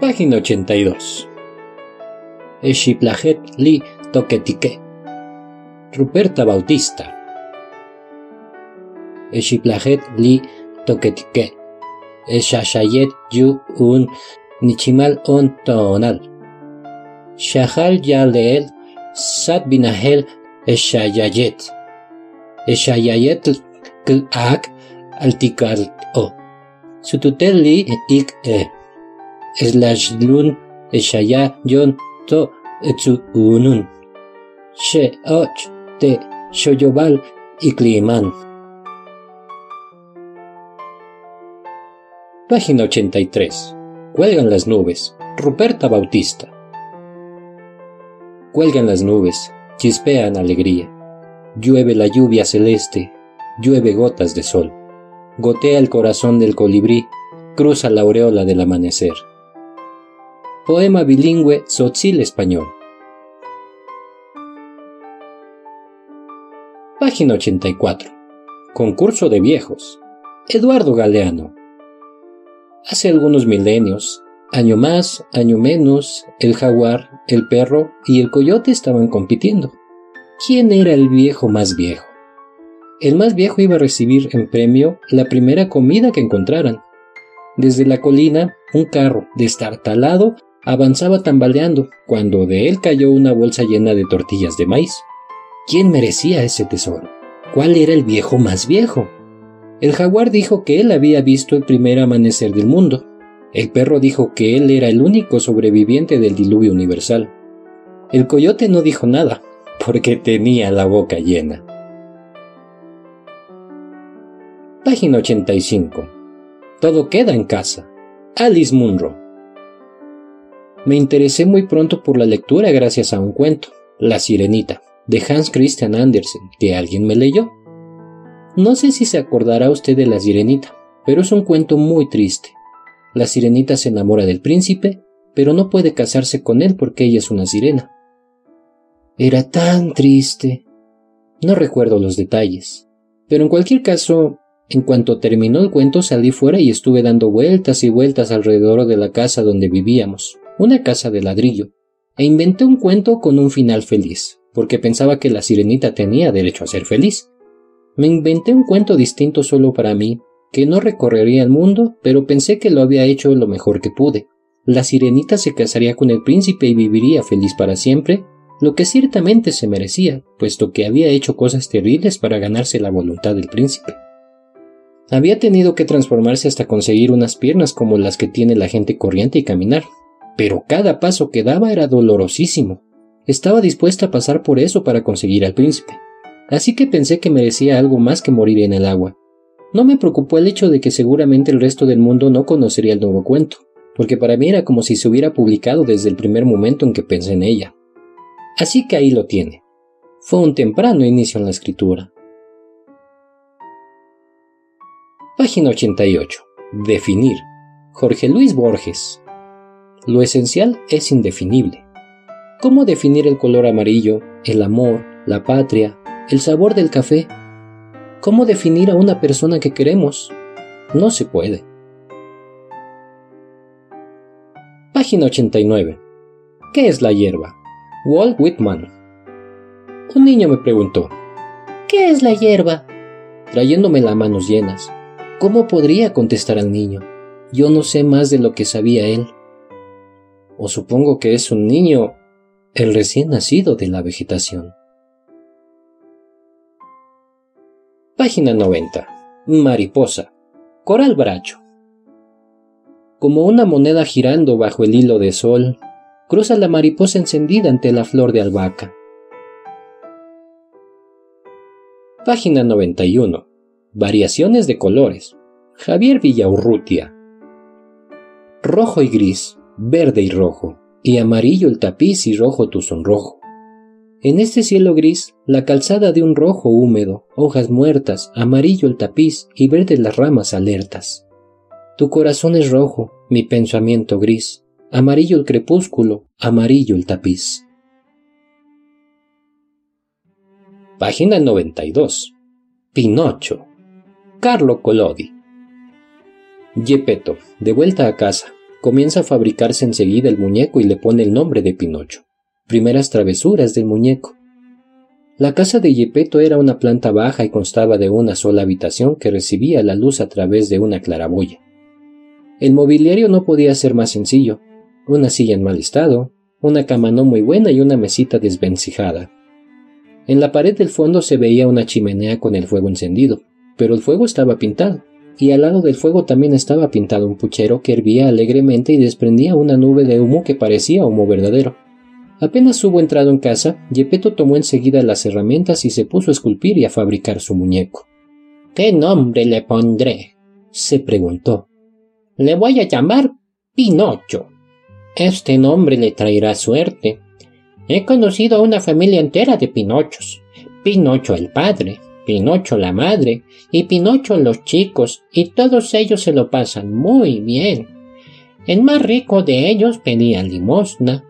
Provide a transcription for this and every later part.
Página 82. Eshiplajet li toquetique. Ruperta Bautista. Eshiplajet li toquetique. Eshashayet yu un nichimal on tonal. Shahal yaleel sat binahel eshayayet. Eshayayet ak altikal o. Sututel li ik e. Eslashlun eshaya yon to. She och te shoyobal. Página 83. Cuelgan las nubes. Ruperta Bautista. Cuelgan las nubes, chispean alegría. Llueve la lluvia celeste, llueve gotas de sol. Gotea el corazón del colibrí, cruza la aureola del amanecer. Poema bilingüe Sotzil español. Página 84. Concurso de viejos. Eduardo Galeano. Hace algunos milenios, año más, año menos, el jaguar, el perro y el coyote estaban compitiendo. ¿Quién era el viejo más viejo? El más viejo iba a recibir en premio la primera comida que encontraran. Desde la colina, un carro destartalado avanzaba tambaleando cuando de él cayó una bolsa llena de tortillas de maíz. ¿Quién merecía ese tesoro? ¿Cuál era el viejo más viejo? El jaguar dijo que él había visto el primer amanecer del mundo. El perro dijo que él era el único sobreviviente del diluvio universal. El coyote no dijo nada, porque tenía la boca llena. Página 85. Todo queda en casa. Alice Munro. Me interesé muy pronto por la lectura gracias a un cuento, La Sirenita, de Hans Christian Andersen, que alguien me leyó. No sé si se acordará usted de La Sirenita, pero es un cuento muy triste. La sirenita se enamora del príncipe, pero no puede casarse con él porque ella es una sirena. Era tan triste. No recuerdo los detalles, pero en cualquier caso, en cuanto terminó el cuento salí fuera y estuve dando vueltas y vueltas alrededor de la casa donde vivíamos una casa de ladrillo, e inventé un cuento con un final feliz, porque pensaba que la sirenita tenía derecho a ser feliz. Me inventé un cuento distinto solo para mí, que no recorrería el mundo, pero pensé que lo había hecho lo mejor que pude. La sirenita se casaría con el príncipe y viviría feliz para siempre, lo que ciertamente se merecía, puesto que había hecho cosas terribles para ganarse la voluntad del príncipe. Había tenido que transformarse hasta conseguir unas piernas como las que tiene la gente corriente y caminar, pero cada paso que daba era dolorosísimo. Estaba dispuesta a pasar por eso para conseguir al príncipe. Así que pensé que merecía algo más que morir en el agua. No me preocupó el hecho de que seguramente el resto del mundo no conocería el nuevo cuento, porque para mí era como si se hubiera publicado desde el primer momento en que pensé en ella. Así que ahí lo tiene. Fue un temprano inicio en la escritura. Página 88. Definir. Jorge Luis Borges. Lo esencial es indefinible. ¿Cómo definir el color amarillo, el amor, la patria, el sabor del café? ¿Cómo definir a una persona que queremos? No se puede. Página 89. ¿Qué es la hierba? Walt Whitman. Un niño me preguntó, ¿qué es la hierba? Trayéndome las manos llenas. ¿Cómo podría contestar al niño? Yo no sé más de lo que sabía él o supongo que es un niño, el recién nacido de la vegetación. Página 90. Mariposa. Coral Bracho. Como una moneda girando bajo el hilo de sol, cruza la mariposa encendida ante la flor de albahaca. Página 91. Variaciones de colores. Javier Villaurrutia. Rojo y gris verde y rojo, y amarillo el tapiz y rojo tu sonrojo. En este cielo gris, la calzada de un rojo húmedo, hojas muertas, amarillo el tapiz y verde las ramas alertas. Tu corazón es rojo, mi pensamiento gris, amarillo el crepúsculo, amarillo el tapiz. Página 92. Pinocho. Carlo Collodi. Gepetto, de vuelta a casa, comienza a fabricarse enseguida el muñeco y le pone el nombre de Pinocho. Primeras travesuras del muñeco. La casa de Yepeto era una planta baja y constaba de una sola habitación que recibía la luz a través de una claraboya. El mobiliario no podía ser más sencillo. Una silla en mal estado, una cama no muy buena y una mesita desvencijada. En la pared del fondo se veía una chimenea con el fuego encendido, pero el fuego estaba pintado, y al lado del fuego también estaba pintado un puchero que hervía alegremente y desprendía una nube de humo que parecía humo verdadero. Apenas hubo entrado en casa, Yepeto tomó enseguida las herramientas y se puso a esculpir y a fabricar su muñeco. ¿Qué nombre le pondré? se preguntó. Le voy a llamar Pinocho. Este nombre le traerá suerte. He conocido a una familia entera de Pinochos. Pinocho el padre, Pinocho la madre y Pinocho los chicos, y todos ellos se lo pasan muy bien. El más rico de ellos pedía limosna.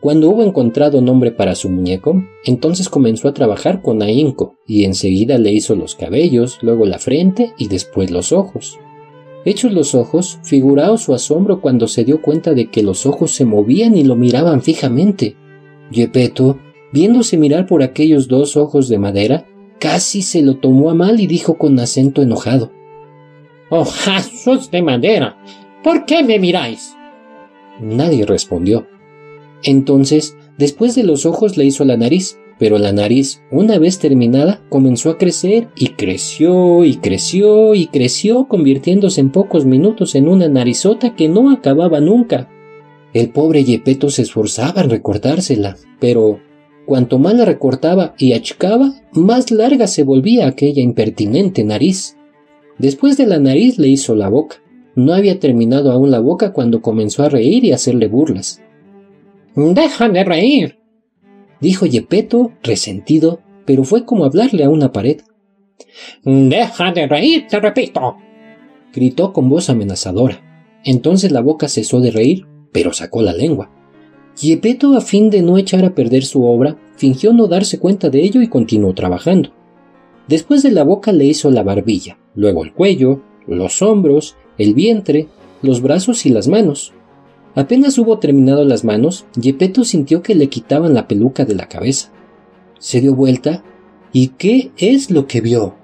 Cuando hubo encontrado nombre para su muñeco, entonces comenzó a trabajar con ahínco y enseguida le hizo los cabellos, luego la frente y después los ojos. Hechos los ojos, figuraos su asombro cuando se dio cuenta de que los ojos se movían y lo miraban fijamente. Yepeto, viéndose mirar por aquellos dos ojos de madera, casi se lo tomó a mal y dijo con acento enojado. Ojazos de madera. ¿Por qué me miráis? Nadie respondió. Entonces, después de los ojos le hizo la nariz, pero la nariz, una vez terminada, comenzó a crecer y creció y creció y creció, convirtiéndose en pocos minutos en una narizota que no acababa nunca. El pobre Yepeto se esforzaba en recortársela, pero cuanto más la recortaba y achicaba, más larga se volvía aquella impertinente nariz. Después de la nariz le hizo la boca. No había terminado aún la boca cuando comenzó a reír y a hacerle burlas. Deja de reír, dijo Yepeto, resentido, pero fue como hablarle a una pared. Deja de reír, te repito. gritó con voz amenazadora. Entonces la boca cesó de reír, pero sacó la lengua. Yepeto, a fin de no echar a perder su obra, fingió no darse cuenta de ello y continuó trabajando. Después de la boca le hizo la barbilla, luego el cuello, los hombros, el vientre, los brazos y las manos. Apenas hubo terminado las manos, Yepeto sintió que le quitaban la peluca de la cabeza. Se dio vuelta y ¿qué es lo que vio?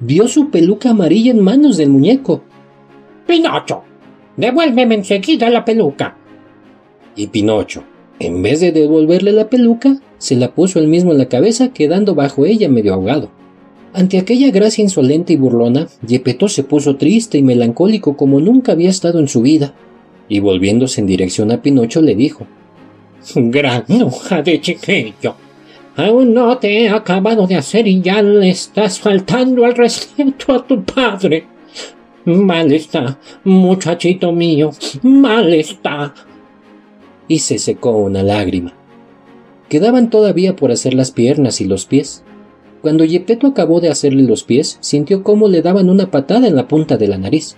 Vio su peluca amarilla en manos del muñeco. Pinocho, devuélveme enseguida la peluca. Y Pinocho, en vez de devolverle la peluca, se la puso él mismo en la cabeza, quedando bajo ella medio ahogado. Ante aquella gracia insolente y burlona, Yepeto se puso triste y melancólico como nunca había estado en su vida y volviéndose en dirección a Pinocho le dijo Granuja de chiquillo. Aún no te he acabado de hacer y ya le estás faltando al respeto a tu padre. Mal está, muchachito mío, mal está. Y se secó una lágrima. Quedaban todavía por hacer las piernas y los pies. Cuando Yepeto acabó de hacerle los pies, sintió cómo le daban una patada en la punta de la nariz.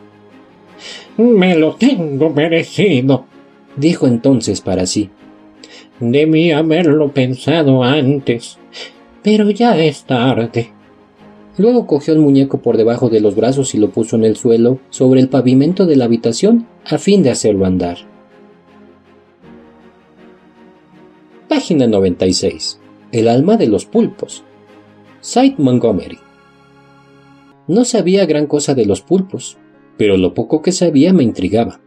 Me lo tengo merecido, dijo entonces para sí. Debí haberlo pensado antes, pero ya es tarde. Luego cogió el muñeco por debajo de los brazos y lo puso en el suelo, sobre el pavimento de la habitación, a fin de hacerlo andar. Página 96. El alma de los pulpos. Sid Montgomery. No sabía gran cosa de los pulpos, pero lo poco que sabía me intrigaba.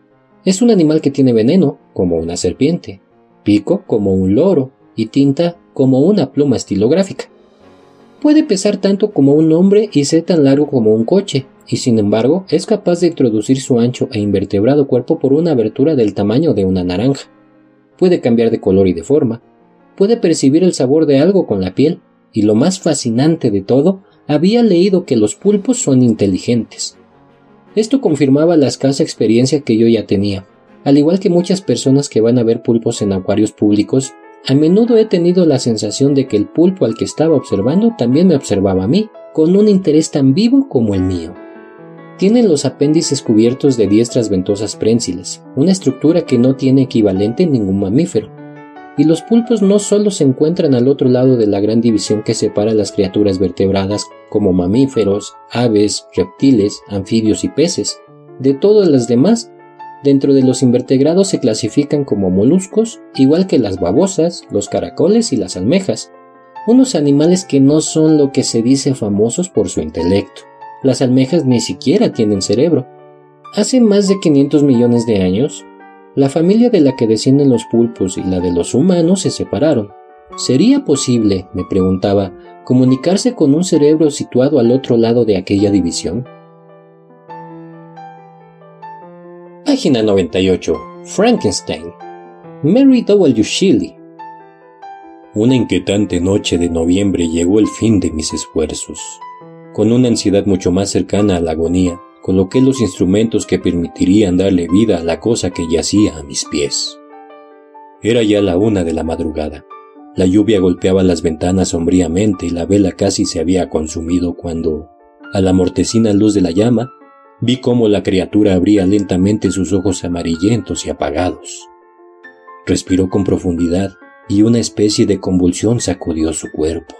Es un animal que tiene veneno, como una serpiente, pico como un loro y tinta como una pluma estilográfica. Puede pesar tanto como un hombre y ser tan largo como un coche, y sin embargo es capaz de introducir su ancho e invertebrado cuerpo por una abertura del tamaño de una naranja. Puede cambiar de color y de forma, puede percibir el sabor de algo con la piel, y lo más fascinante de todo, había leído que los pulpos son inteligentes. Esto confirmaba la escasa experiencia que yo ya tenía. Al igual que muchas personas que van a ver pulpos en acuarios públicos, a menudo he tenido la sensación de que el pulpo al que estaba observando también me observaba a mí, con un interés tan vivo como el mío. Tienen los apéndices cubiertos de diestras ventosas prensiles, una estructura que no tiene equivalente en ningún mamífero, y los pulpos no solo se encuentran al otro lado de la gran división que separa las criaturas vertebradas como mamíferos, aves, reptiles, anfibios y peces, de todas las demás, Dentro de los invertebrados se clasifican como moluscos, igual que las babosas, los caracoles y las almejas, unos animales que no son lo que se dice famosos por su intelecto. Las almejas ni siquiera tienen cerebro. Hace más de 500 millones de años, la familia de la que descienden los pulpos y la de los humanos se separaron. ¿Sería posible, me preguntaba, comunicarse con un cerebro situado al otro lado de aquella división? Página 98. Frankenstein. Mary W. Shelley. Una inquietante noche de noviembre llegó el fin de mis esfuerzos. Con una ansiedad mucho más cercana a la agonía, coloqué los instrumentos que permitirían darle vida a la cosa que yacía a mis pies. Era ya la una de la madrugada. La lluvia golpeaba las ventanas sombríamente y la vela casi se había consumido cuando, a la mortecina luz de la llama, vi cómo la criatura abría lentamente sus ojos amarillentos y apagados. Respiró con profundidad y una especie de convulsión sacudió su cuerpo.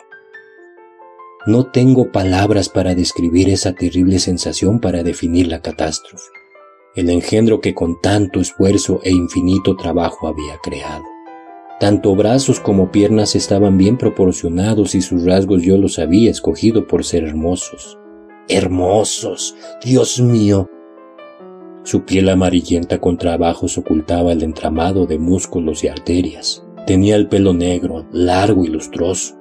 No tengo palabras para describir esa terrible sensación para definir la catástrofe, el engendro que con tanto esfuerzo e infinito trabajo había creado. Tanto brazos como piernas estaban bien proporcionados y sus rasgos yo los había escogido por ser hermosos. Hermosos, Dios mío. Su piel amarillenta con trabajos ocultaba el entramado de músculos y arterias. Tenía el pelo negro, largo y lustroso,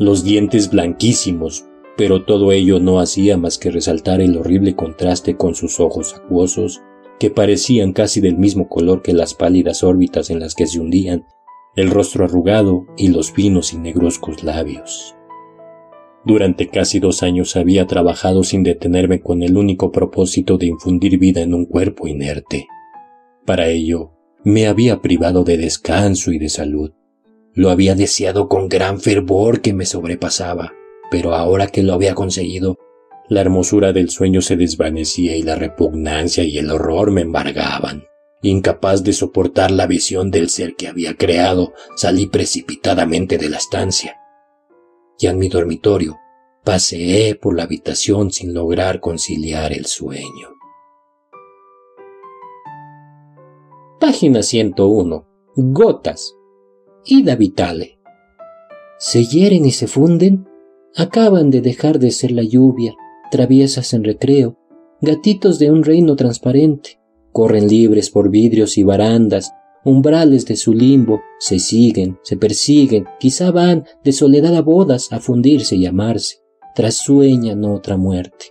los dientes blanquísimos, pero todo ello no hacía más que resaltar el horrible contraste con sus ojos acuosos, que parecían casi del mismo color que las pálidas órbitas en las que se hundían, el rostro arrugado y los finos y negruzcos labios. Durante casi dos años había trabajado sin detenerme con el único propósito de infundir vida en un cuerpo inerte. Para ello, me había privado de descanso y de salud. Lo había deseado con gran fervor que me sobrepasaba, pero ahora que lo había conseguido, la hermosura del sueño se desvanecía y la repugnancia y el horror me embargaban. Incapaz de soportar la visión del ser que había creado, salí precipitadamente de la estancia. Y en mi dormitorio, paseé por la habitación sin lograr conciliar el sueño. Página 101. Gotas. Ida Vitale. Se hieren y se funden. Acaban de dejar de ser la lluvia, traviesas en recreo, gatitos de un reino transparente. Corren libres por vidrios y barandas, umbrales de su limbo, se siguen, se persiguen, quizá van de soledad a bodas a fundirse y amarse, tras sueñan otra muerte.